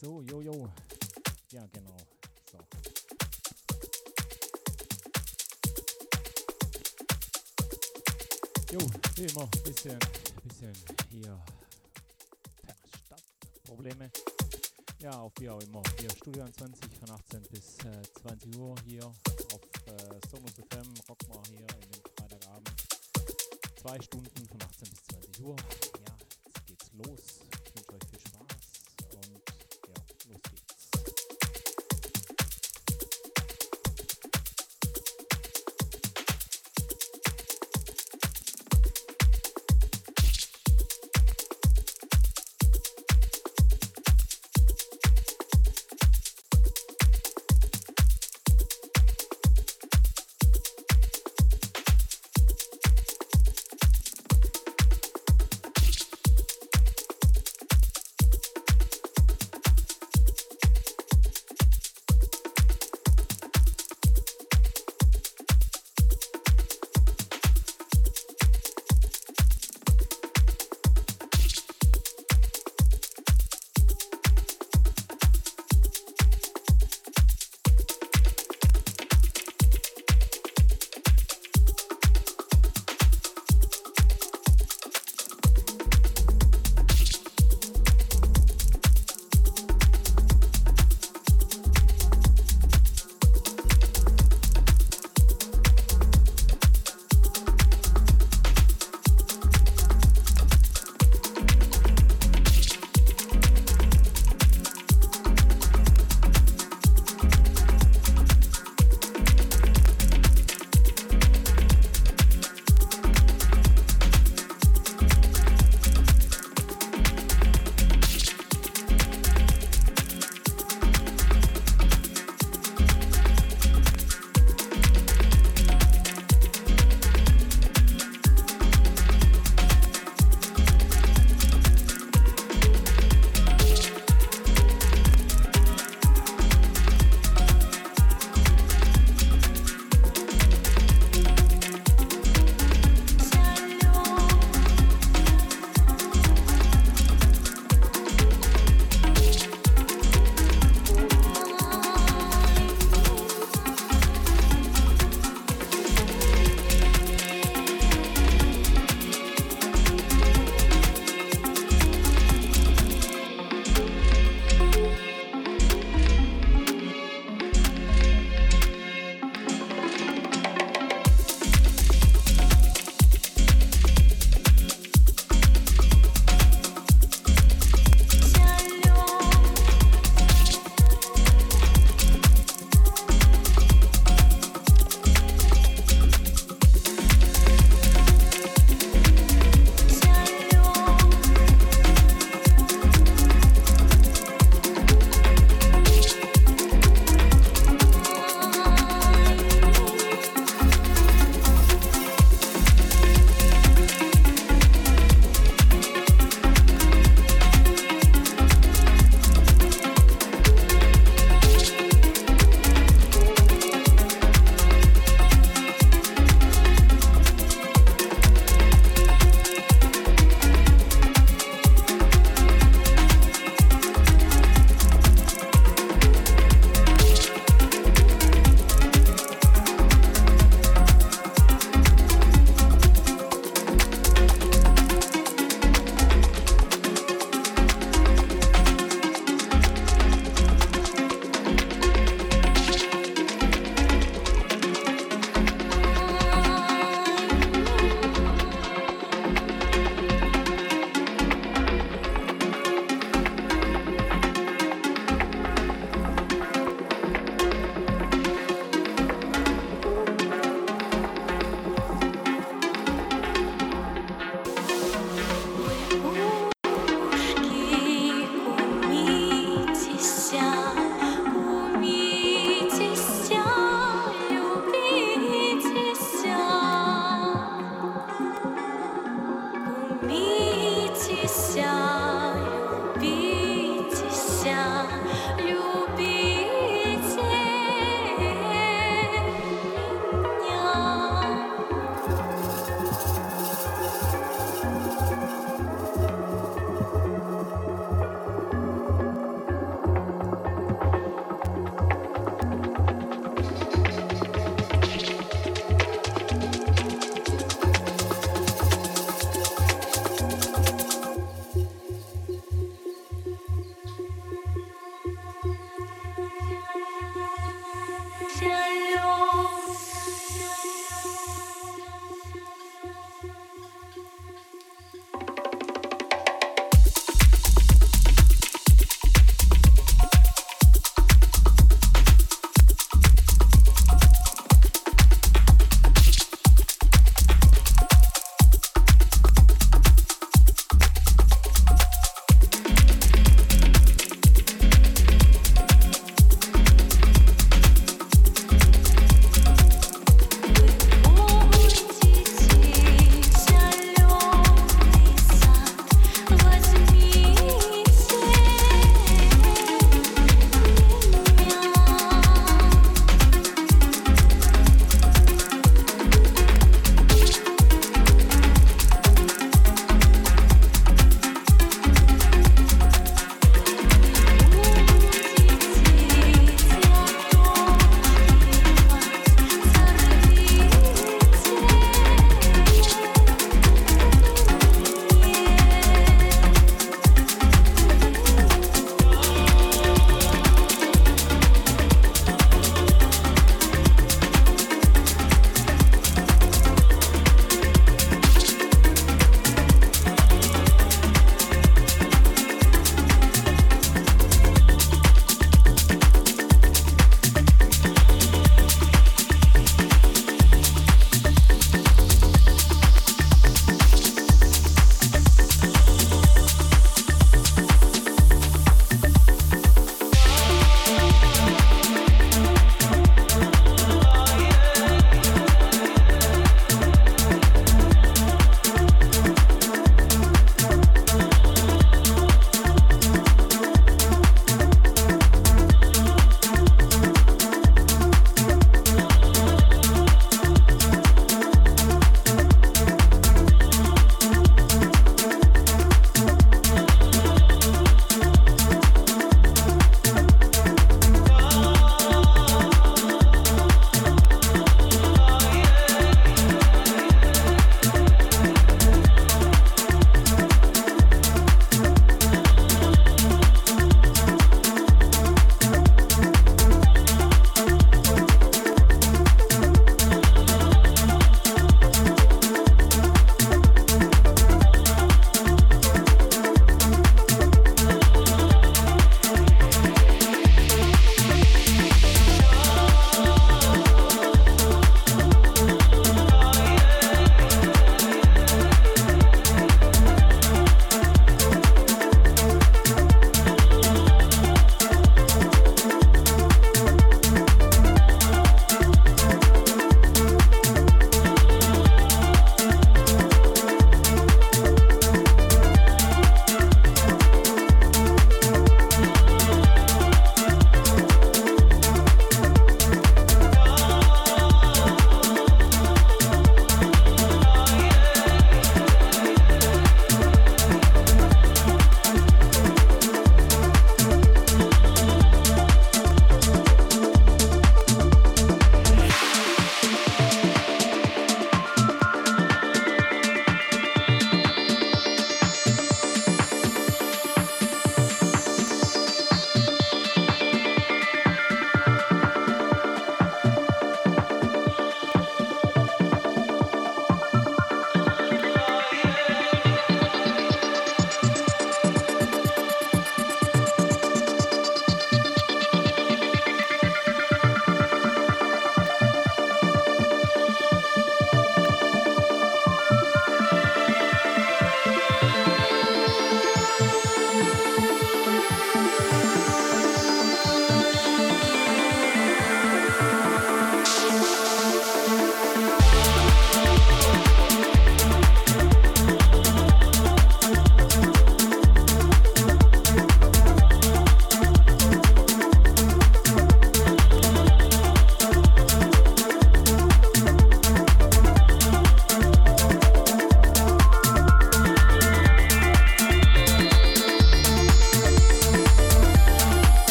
So, jojo. Ja, genau. So. Jo, wie immer, bisschen, bisschen hier Stadtprobleme. Ja, auf wie auch immer. Hier Studio 20 von 18 bis äh, 20 Uhr hier auf äh, Sonus FM. Rock mal hier in den Freitagabend. Zwei Stunden von 18 bis 20 Uhr. Ja, jetzt geht's los.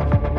Ja,